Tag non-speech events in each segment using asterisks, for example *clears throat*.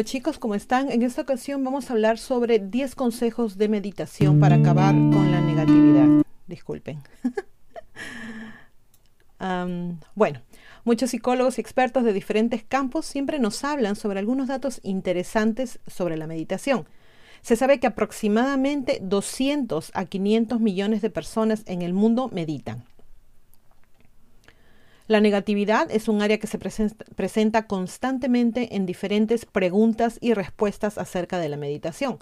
Hola chicos, ¿cómo están? En esta ocasión vamos a hablar sobre 10 consejos de meditación para acabar con la negatividad. Disculpen. *laughs* bueno, muchos psicólogos y expertos de diferentes campos siempre nos hablan sobre algunos datos interesantes sobre la meditación. Se sabe que aproximadamente 200 a 500 millones de personas en el mundo meditan. La negatividad es un área que se presenta constantemente en diferentes preguntas y respuestas acerca de la meditación.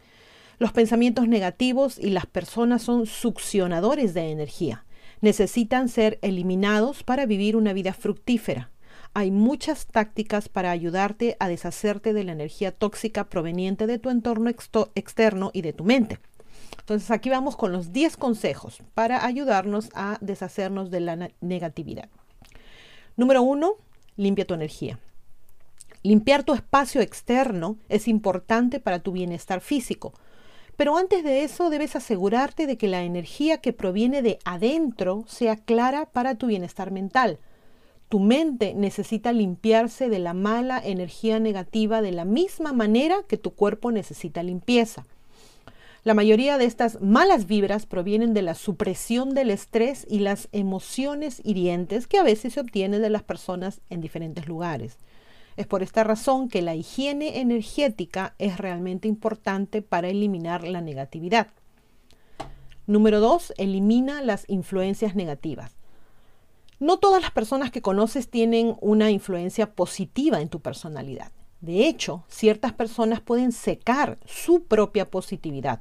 Los pensamientos negativos y las personas son succionadores de energía. Necesitan ser eliminados para vivir una vida fructífera. Hay muchas tácticas para ayudarte a deshacerte de la energía tóxica proveniente de tu entorno externo y de tu mente. Entonces aquí vamos con los 10 consejos para ayudarnos a deshacernos de la negatividad. Número uno, limpia tu energía. Limpiar tu espacio externo es importante para tu bienestar físico. Pero antes de eso debes asegurarte de que la energía que proviene de adentro sea clara para tu bienestar mental. Tu mente necesita limpiarse de la mala energía negativa de la misma manera que tu cuerpo necesita limpieza. La mayoría de estas malas vibras provienen de la supresión del estrés y las emociones hirientes que a veces se obtienen de las personas en diferentes lugares. Es por esta razón que la higiene energética es realmente importante para eliminar la negatividad. Número 2. Elimina las influencias negativas. No todas las personas que conoces tienen una influencia positiva en tu personalidad. De hecho, ciertas personas pueden secar su propia positividad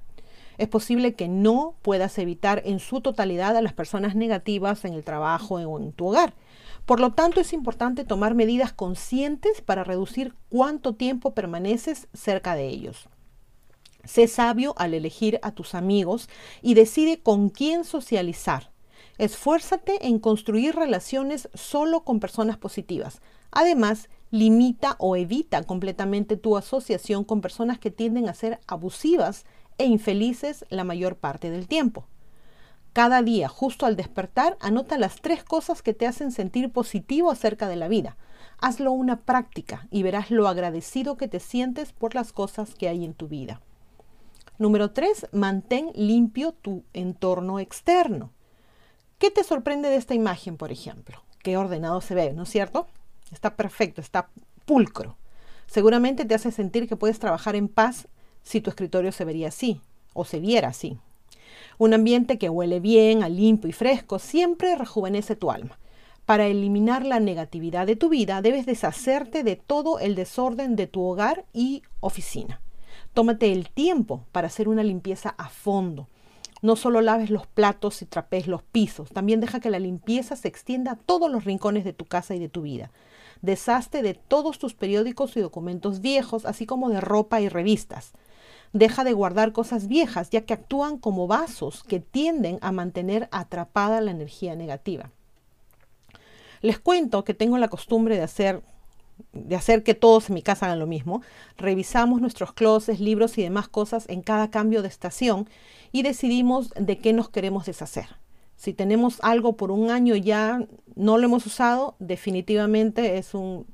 es posible que no puedas evitar en su totalidad a las personas negativas en el trabajo o en tu hogar. Por lo tanto, es importante tomar medidas conscientes para reducir cuánto tiempo permaneces cerca de ellos. Sé sabio al elegir a tus amigos y decide con quién socializar. Esfuérzate en construir relaciones solo con personas positivas. Además, limita o evita completamente tu asociación con personas que tienden a ser abusivas e infelices la mayor parte del tiempo. Cada día, justo al despertar, anota las tres cosas que te hacen sentir positivo acerca de la vida. Hazlo una práctica y verás lo agradecido que te sientes por las cosas que hay en tu vida. Número 3. Mantén limpio tu entorno externo. ¿Qué te sorprende de esta imagen, por ejemplo? Qué ordenado se ve, ¿no es cierto? Está perfecto, está pulcro. Seguramente te hace sentir que puedes trabajar en paz si tu escritorio se vería así o se viera así. Un ambiente que huele bien, a limpio y fresco, siempre rejuvenece tu alma. Para eliminar la negatividad de tu vida, debes deshacerte de todo el desorden de tu hogar y oficina. Tómate el tiempo para hacer una limpieza a fondo. No solo laves los platos y trapes los pisos, también deja que la limpieza se extienda a todos los rincones de tu casa y de tu vida. Deshazte de todos tus periódicos y documentos viejos, así como de ropa y revistas. Deja de guardar cosas viejas, ya que actúan como vasos que tienden a mantener atrapada la energía negativa. Les cuento que tengo la costumbre de hacer de hacer que todos en mi casa hagan lo mismo. Revisamos nuestros closets, libros y demás cosas en cada cambio de estación y decidimos de qué nos queremos deshacer. Si tenemos algo por un año ya no lo hemos usado, definitivamente es un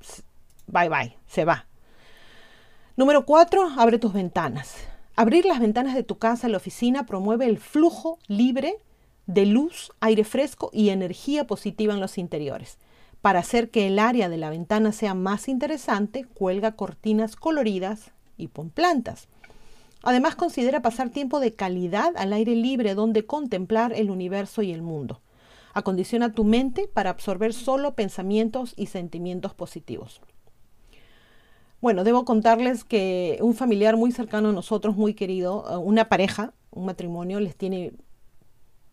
bye bye, se va. Número 4. Abre tus ventanas. Abrir las ventanas de tu casa la oficina promueve el flujo libre de luz, aire fresco y energía positiva en los interiores. Para hacer que el área de la ventana sea más interesante, cuelga cortinas coloridas y pon plantas. Además, considera pasar tiempo de calidad al aire libre donde contemplar el universo y el mundo. Acondiciona tu mente para absorber solo pensamientos y sentimientos positivos. Bueno, debo contarles que un familiar muy cercano a nosotros, muy querido, eh, una pareja, un matrimonio, les tiene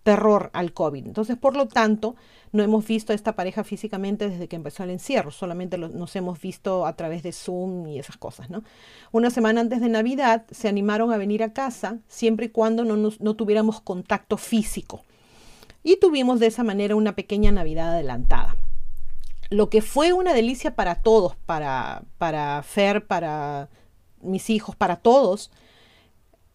terror al COVID. Entonces, por lo tanto, no hemos visto a esta pareja físicamente desde que empezó el encierro, solamente nos hemos visto a través de Zoom y esas cosas, ¿no? Una semana antes de Navidad se animaron a venir a casa siempre y cuando no, no tuviéramos contacto físico. Y tuvimos de esa manera una pequeña Navidad adelantada lo que fue una delicia para todos, para, para Fer, para mis hijos, para todos,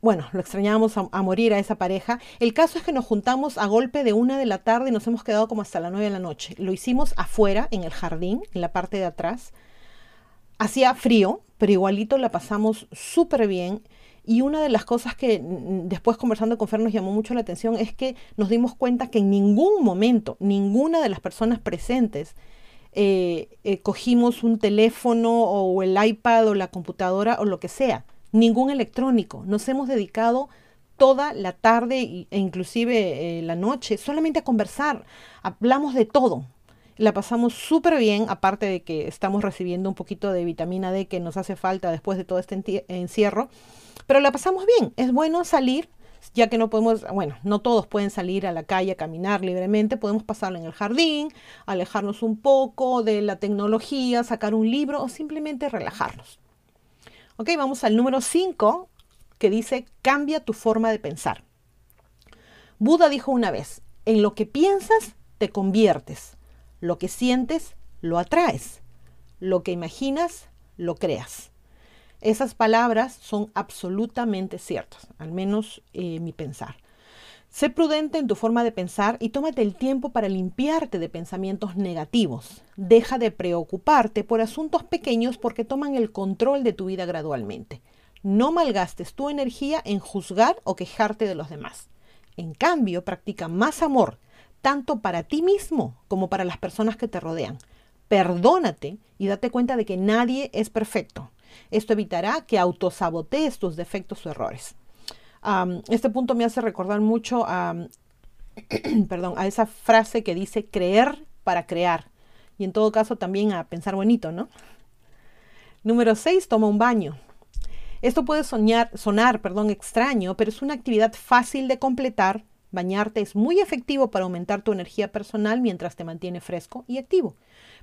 bueno, lo extrañábamos a, morir a esa pareja. El caso es que nos juntamos a golpe de una de la tarde y nos hemos quedado como hasta las nueve de la noche. Lo hicimos afuera, en el jardín, en la parte de atrás. Hacía frío, pero igualito la pasamos súper bien. Y una de las cosas que después conversando con Fer nos llamó mucho la atención es que nos dimos cuenta que en ningún momento, ninguna de las personas presentes, eh, eh, cogimos un teléfono o el iPad o la computadora o lo que sea, ningún electrónico. Nos hemos dedicado toda la tarde e inclusive eh, la noche solamente a conversar. Hablamos de todo. La pasamos súper bien, aparte de que estamos recibiendo un poquito de vitamina D que nos hace falta después de todo este encierro. Pero la pasamos bien. Es bueno salir, ya que no podemos, bueno, no todos pueden salir a la calle a caminar libremente, podemos pasarlo en el jardín, alejarnos un poco de la tecnología, sacar un libro o simplemente relajarnos. Ok, vamos al número 5 que dice cambia tu forma de pensar. Buda dijo una vez, en lo que piensas te conviertes, lo que sientes lo atraes, lo que imaginas lo creas. Esas palabras son absolutamente ciertas, al menos eh, mi pensar. Sé prudente en tu forma de pensar y tómate el tiempo para limpiarte de pensamientos negativos. Deja de preocuparte por asuntos pequeños porque toman el control de tu vida gradualmente. No malgastes tu energía en juzgar o quejarte de los demás. En cambio, practica más amor, tanto para ti mismo como para las personas que te rodean. Perdónate y date cuenta de que nadie es perfecto. Esto evitará que autosabotees tus defectos o errores. este punto me hace recordar mucho a, *clears throat* perdón, a esa frase que dice creer para crear. Y en todo caso también a pensar bonito, ¿no? Número 6, toma un baño. Esto puede soñar, sonar perdón, extraño, pero es una actividad fácil de completar. Bañarte es muy efectivo para aumentar tu energía personal mientras te mantiene fresco y activo.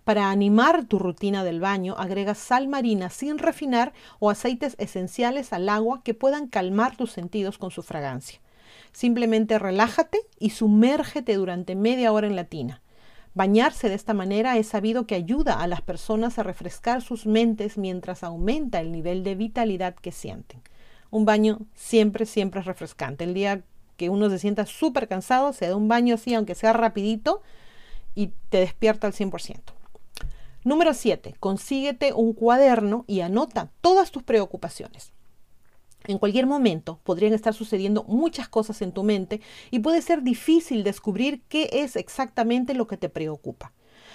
Para animar tu rutina del baño, agrega sal marina sin refinar o aceites esenciales al agua que puedan calmar tus sentidos con su fragancia. Simplemente relájate y sumérgete durante media hora en la tina. Bañarse de esta manera es sabido que ayuda a las personas a refrescar sus mentes mientras aumenta el nivel de vitalidad que sienten. Un baño siempre, siempre es refrescante. El día que uno se sienta súper cansado, se da un baño así, aunque sea rapidito, y te despierta al 100%. Número 7. Consíguete un cuaderno y anota todas tus preocupaciones. En cualquier momento podrían estar sucediendo muchas cosas en tu mente y puede ser difícil descubrir qué es exactamente lo que te preocupa.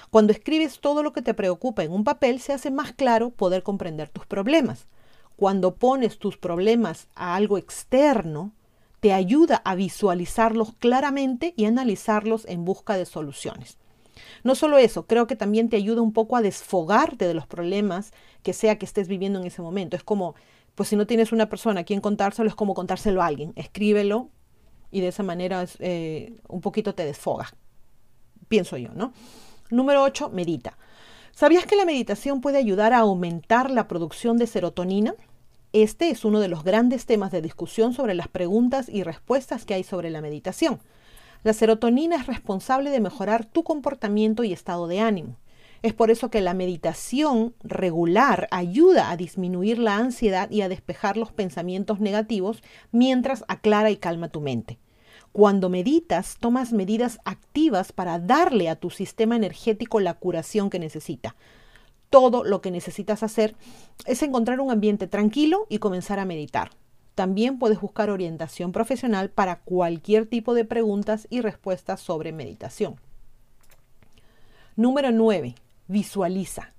Cuando escribes todo lo que te preocupa en un papel, se hace más claro poder comprender tus problemas. Cuando pones tus problemas a algo externo, te ayuda a visualizarlos claramente y analizarlos en busca de soluciones. No solo eso, creo que también te ayuda un poco a desfogarte de los problemas que sea que estés viviendo en ese momento. Es como, pues si no tienes una persona a quien contárselo, es como contárselo a alguien. Escríbelo y de esa manera eh, un poquito te desfogas. Pienso yo, ¿no? Número 8, medita. ¿Sabías que la meditación puede ayudar a aumentar la producción de serotonina? Este es uno de los grandes temas de discusión sobre las preguntas y respuestas que hay sobre la meditación. La serotonina es responsable de mejorar tu comportamiento y estado de ánimo. Es por eso que la meditación regular ayuda a disminuir la ansiedad y a despejar los pensamientos negativos mientras aclara y calma tu mente. Cuando meditas, tomas medidas activas para darle a tu sistema energético la curación que necesita. Todo lo que necesitas hacer es encontrar un ambiente tranquilo y comenzar a meditar. También puedes buscar orientación profesional para cualquier tipo de preguntas y respuestas sobre meditación. Número 9. Visualiza.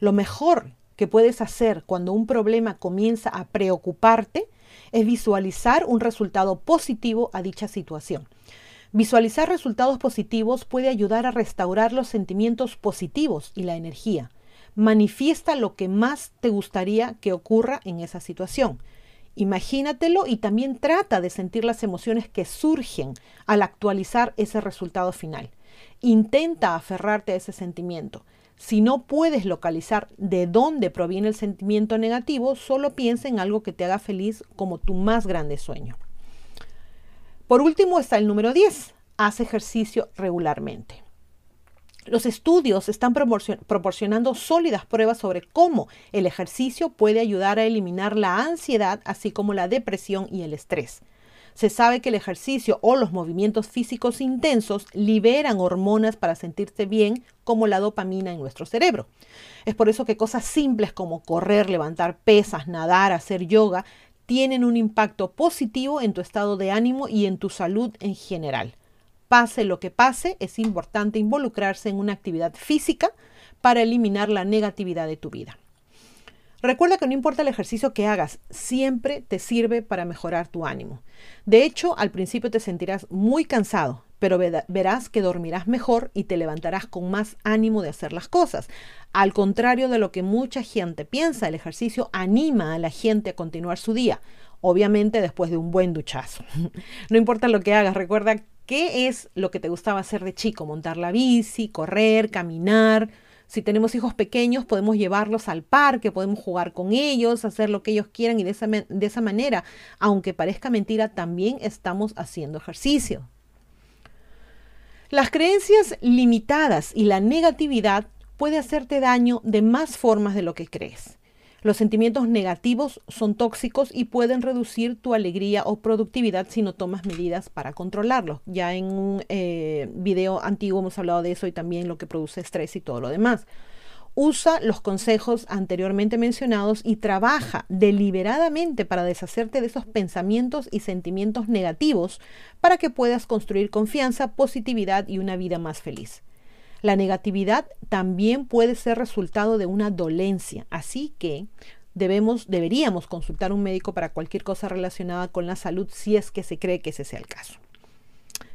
Lo mejor que puedes hacer cuando un problema comienza a preocuparte es visualizar un resultado positivo a dicha situación. Visualizar resultados positivos puede ayudar a restaurar los sentimientos positivos y la energía. Manifiesta lo que más te gustaría que ocurra en esa situación. Imagínatelo y también trata de sentir las emociones que surgen al actualizar ese resultado final. Intenta aferrarte a ese sentimiento. Si no puedes localizar de dónde proviene el sentimiento negativo, solo piensa en algo que te haga feliz como tu más grande sueño. Por último está el número 10. Haz ejercicio regularmente. Los estudios están proporcionando sólidas pruebas sobre cómo el ejercicio puede ayudar a eliminar la ansiedad, así como la depresión y el estrés. Se sabe que el ejercicio o los movimientos físicos intensos liberan hormonas para sentirse bien, como la dopamina en nuestro cerebro. Es por eso que cosas simples como correr, levantar pesas, nadar, hacer yoga, tienen un impacto positivo en tu estado de ánimo y en tu salud en general. Pase lo que pase, es importante involucrarse en una actividad física para eliminar la negatividad de tu vida. Recuerda que no importa el ejercicio que hagas, siempre te sirve para mejorar tu ánimo. De hecho, al principio te sentirás muy cansado, pero verás que dormirás mejor y te levantarás con más ánimo de hacer las cosas. Al contrario de lo que mucha gente piensa, el ejercicio anima a la gente a continuar su día, obviamente después de un buen duchazo. *laughs* no importa lo que hagas, recuerda ¿Qué es lo que te gustaba hacer de chico? Montar la bici, correr, caminar. Si tenemos hijos pequeños, podemos llevarlos al parque, podemos jugar con ellos, hacer lo que ellos quieran y de esa, de esa manera, aunque parezca mentira, también estamos haciendo ejercicio. Las creencias limitadas y la negatividad puede hacerte daño de más formas de lo que crees. Los sentimientos negativos son tóxicos y pueden reducir tu alegría o productividad si no tomas medidas para controlarlos. Ya en un eh, video antiguo hemos hablado de eso y también lo que produce estrés y todo lo demás. Usa los consejos anteriormente mencionados y trabaja deliberadamente para deshacerte de esos pensamientos y sentimientos negativos para que puedas construir confianza, positividad y una vida más feliz. La negatividad también puede ser resultado de una dolencia, así que debemos, deberíamos consultar un médico para cualquier cosa relacionada con la salud si es que se cree que ese sea el caso.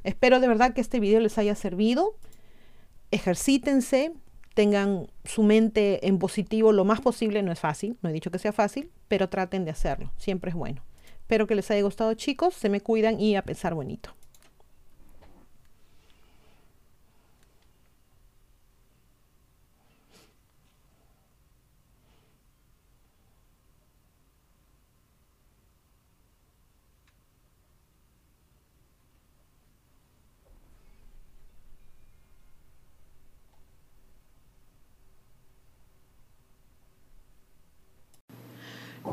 Espero de verdad que este video les haya servido. Ejercítense, tengan su mente en positivo lo más posible. No es fácil, no he dicho que sea fácil, pero traten de hacerlo. Siempre es bueno. Espero que les haya gustado chicos, se me cuidan y a pensar bonito.